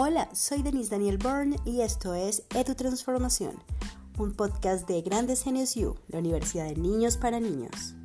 Hola, soy Denise Daniel Byrne y esto es Edu Transformación, un podcast de Grandes Genios U, la Universidad de Niños para Niños.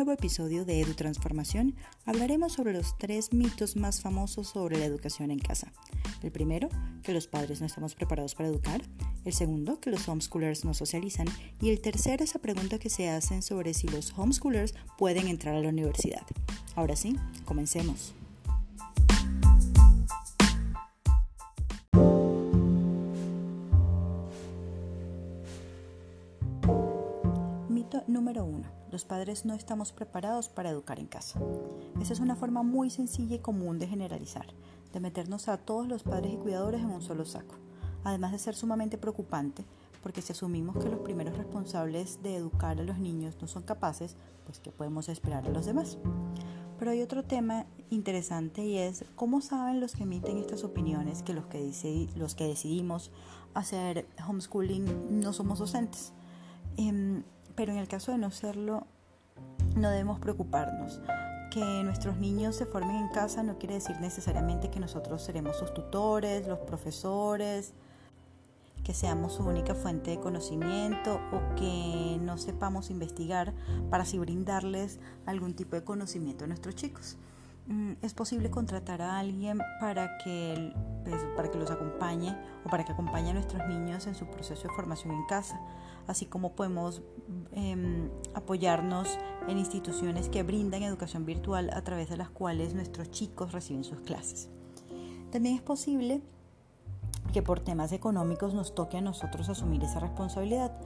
Nuevo episodio de Edu Transformación hablaremos sobre los tres mitos más famosos sobre la educación en casa. El primero, que los padres no estamos preparados para educar. El segundo, que los homeschoolers no socializan. Y el tercero, esa pregunta que se hacen sobre si los homeschoolers pueden entrar a la universidad. Ahora sí, comencemos. Mito número uno. Los padres no estamos preparados para educar en casa. Esa es una forma muy sencilla y común de generalizar, de meternos a todos los padres y cuidadores en un solo saco. Además de ser sumamente preocupante, porque si asumimos que los primeros responsables de educar a los niños no son capaces, pues ¿qué podemos esperar a los demás? Pero hay otro tema interesante y es cómo saben los que emiten estas opiniones que los que, los que decidimos hacer homeschooling no somos docentes. Em, pero en el caso de no serlo, no debemos preocuparnos. Que nuestros niños se formen en casa no quiere decir necesariamente que nosotros seremos sus tutores, los profesores, que seamos su única fuente de conocimiento o que no sepamos investigar para así brindarles algún tipo de conocimiento a nuestros chicos. Mm, es posible contratar a alguien para que, pues, para que los acompañe o para que acompañe a nuestros niños en su proceso de formación en casa, así como podemos em, apoyarnos en instituciones que brindan educación virtual a través de las cuales nuestros chicos reciben sus clases. También es posible que por temas económicos nos toque a nosotros asumir esa responsabilidad,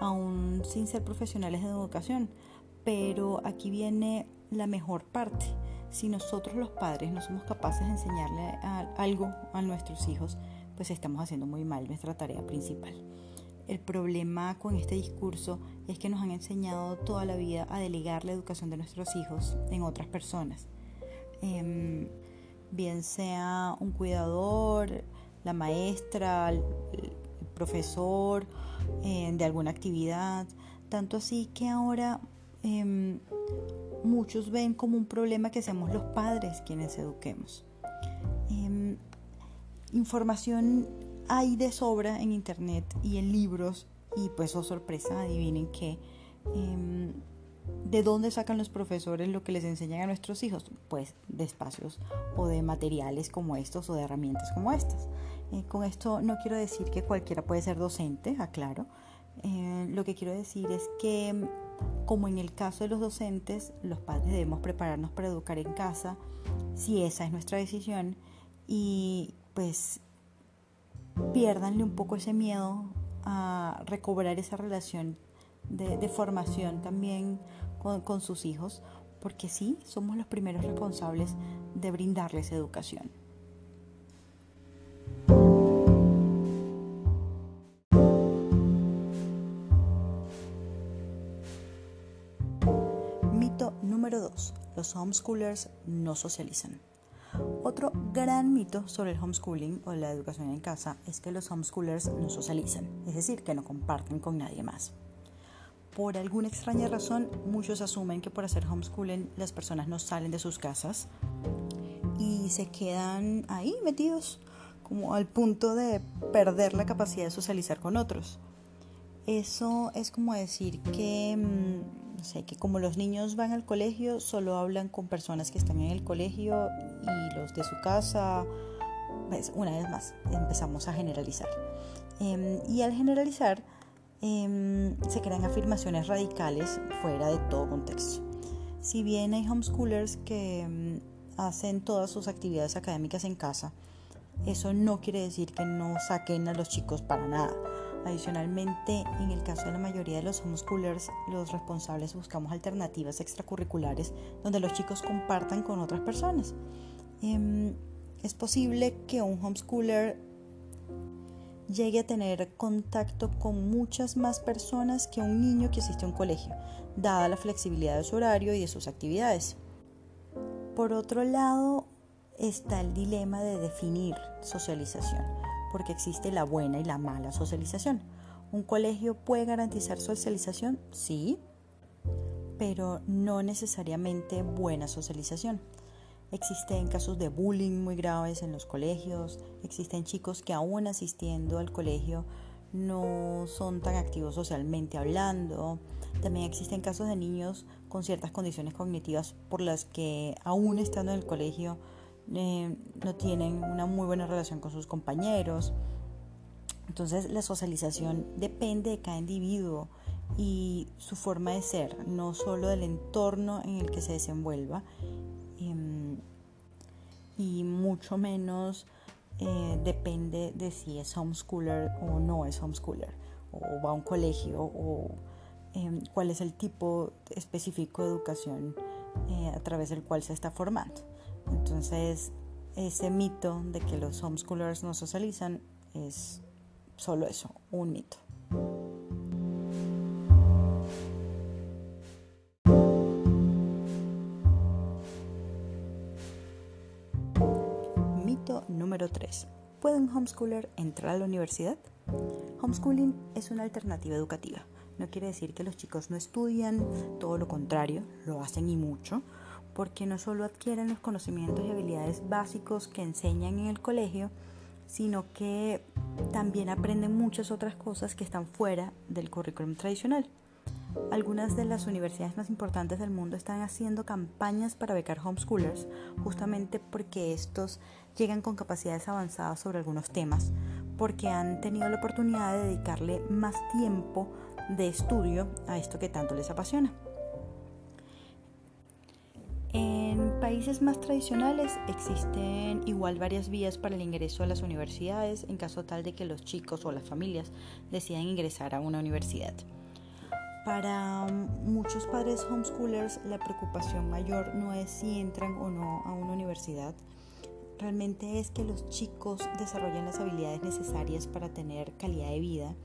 aún sin ser profesionales de educación, pero aquí viene la mejor parte si nosotros los padres no somos capaces de enseñarle algo a nuestros hijos, pues estamos haciendo muy mal nuestra tarea principal. El problema con este discurso es que nos han enseñado toda la vida a delegar la educación de nuestros hijos en otras personas. Em, bien sea un cuidador, la maestra, el, profesor eh, de alguna actividad. Tanto así que ahora em, muchos ven como un problema que seamos los padres quienes eduquemos. Em, información hay de sobra en internet y en libros y pues oh sorpresa, adivinen que em, ¿de dónde sacan los profesores lo que les enseñan a nuestros hijos? Pues de espacios o de materiales como estos o de herramientas como estas. Eh, con esto no quiero decir que cualquiera puede ser docente, aclaro. Eh, lo que quiero decir es que como en el caso de los docentes, los padres debemos prepararnos para educar en casa, si esa es nuestra decisión, y pues piérdanle un poco ese miedo a recobrar esa relación de, formación también con, con sus hijos, porque sí, somos los primeros responsables de brindarles educación. Número 2. Los homeschoolers no socializan. Otro gran mito sobre el homeschooling o la educación en casa es que los homeschoolers no socializan, es decir, que no comparten con nadie más. Por alguna extraña razón, muchos asumen que por hacer homeschooling las personas no salen de sus casas y se quedan ahí metidos, como al punto de perder la capacidad de socializar con otros. Eso es como decir que mm, sé, que como los niños van al colegio, solo hablan con personas que están en el colegio y los de su casa, pues una vez más, empezamos a generalizar. Em, y al generalizar, em, se crean afirmaciones radicales fuera de todo contexto. Si bien hay homeschoolers que em, hacen todas sus actividades académicas en casa, eso no quiere decir que no saquen a los chicos para nada. Adicionalmente, en el caso de la mayoría de los homeschoolers, los responsables buscamos alternativas extracurriculares donde los chicos compartan con otras personas. Em, es posible que un homeschooler llegue a tener contacto con muchas más personas que un niño que asiste a un colegio, dada la flexibilidad de su horario y de sus actividades. Por otro lado, está el dilema de definir socialización, porque existe la buena y la mala socialización. ¿Un colegio puede garantizar socialización? Sí, pero no necesariamente buena socialización. Existen casos de bullying muy graves en los colegios, existen chicos que aún asistiendo al colegio no son tan activos socialmente hablando. También existen casos de niños con ciertas condiciones cognitivas por las que aún estando en el colegio eh, no tienen una muy buena relación con sus compañeros. Entonces la socialización depende de cada individuo y su forma de ser, no solo del entorno en el que se desenvuelva em, y mucho menos eh, depende de si es homeschooler o no es homeschooler, o va a un colegio, o em, cuál es el tipo específico de educación eh, a través del cual se está formando. Entonces, ese mito de que los homeschoolers no socializan es solo eso, un mito. número 3. ¿Puede un homeschooler entrar a la universidad? Homeschooling es una alternativa educativa. No quiere decir que los chicos no estudian, todo lo contrario, lo hacen y mucho, porque no solo adquieren los conocimientos y habilidades básicos que enseñan en el colegio, sino que también aprenden muchas otras cosas que están fuera del currículum tradicional. Algunas de las universidades más importantes del mundo están haciendo campañas para becar homeschoolers, justamente porque estos llegan con capacidades avanzadas sobre algunos temas, porque han tenido la oportunidad de dedicarle más tiempo de estudio a esto que tanto les apasiona. Países más tradicionales existen igual varias vías para el ingreso a las universidades en caso tal de que los chicos o las familias decidan ingresar a una universidad. Para muchos padres homeschoolers la preocupación mayor no es si entran o no a una universidad, realmente es que los chicos desarrollen las habilidades necesarias para tener calidad de vida,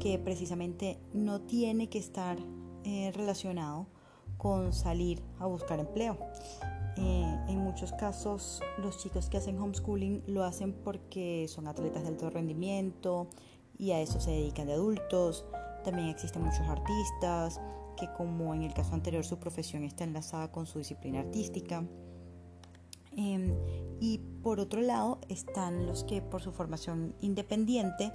que precisamente no tiene que estar eh, relacionado con salir a buscar empleo. Eh, en muchos casos los chicos que hacen homeschooling lo hacen porque son atletas de alto rendimiento y a eso se dedican de adultos también existen muchos artistas que como en el caso anterior su profesión está enlazada con su disciplina artística. Em, y por otro lado están los que por su formación independiente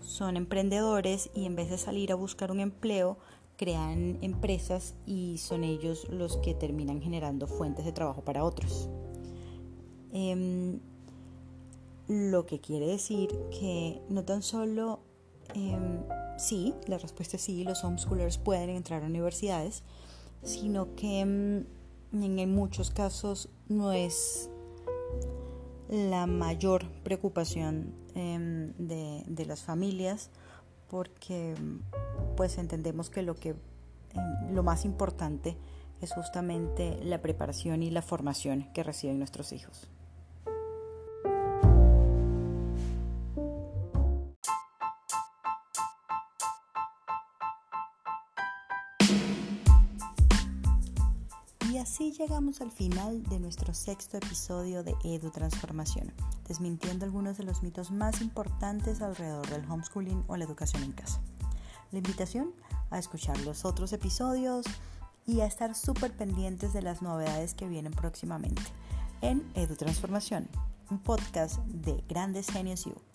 son emprendedores y en vez de salir a buscar un empleo crean empresas y son ellos los que terminan generando fuentes de trabajo para otros. Em, lo que quiere decir que no tan solo em, sí, la respuesta es sí, los homeschoolers pueden entrar a universidades, sino que mm, en, muchos casos no es la mayor preocupación em, de, las familias porque pues entendemos que lo que em, lo más importante es justamente la preparación y la formación que reciben nuestros hijos. Así llegamos al final de nuestro sexto episodio de Edu Transformación, desmintiendo algunos de los mitos más importantes alrededor del homeschooling o la educación en casa. La invitación a escuchar los otros episodios y a estar súper pendientes de las novedades que vienen próximamente en Edu Transformación, un podcast de Grandes Genios U.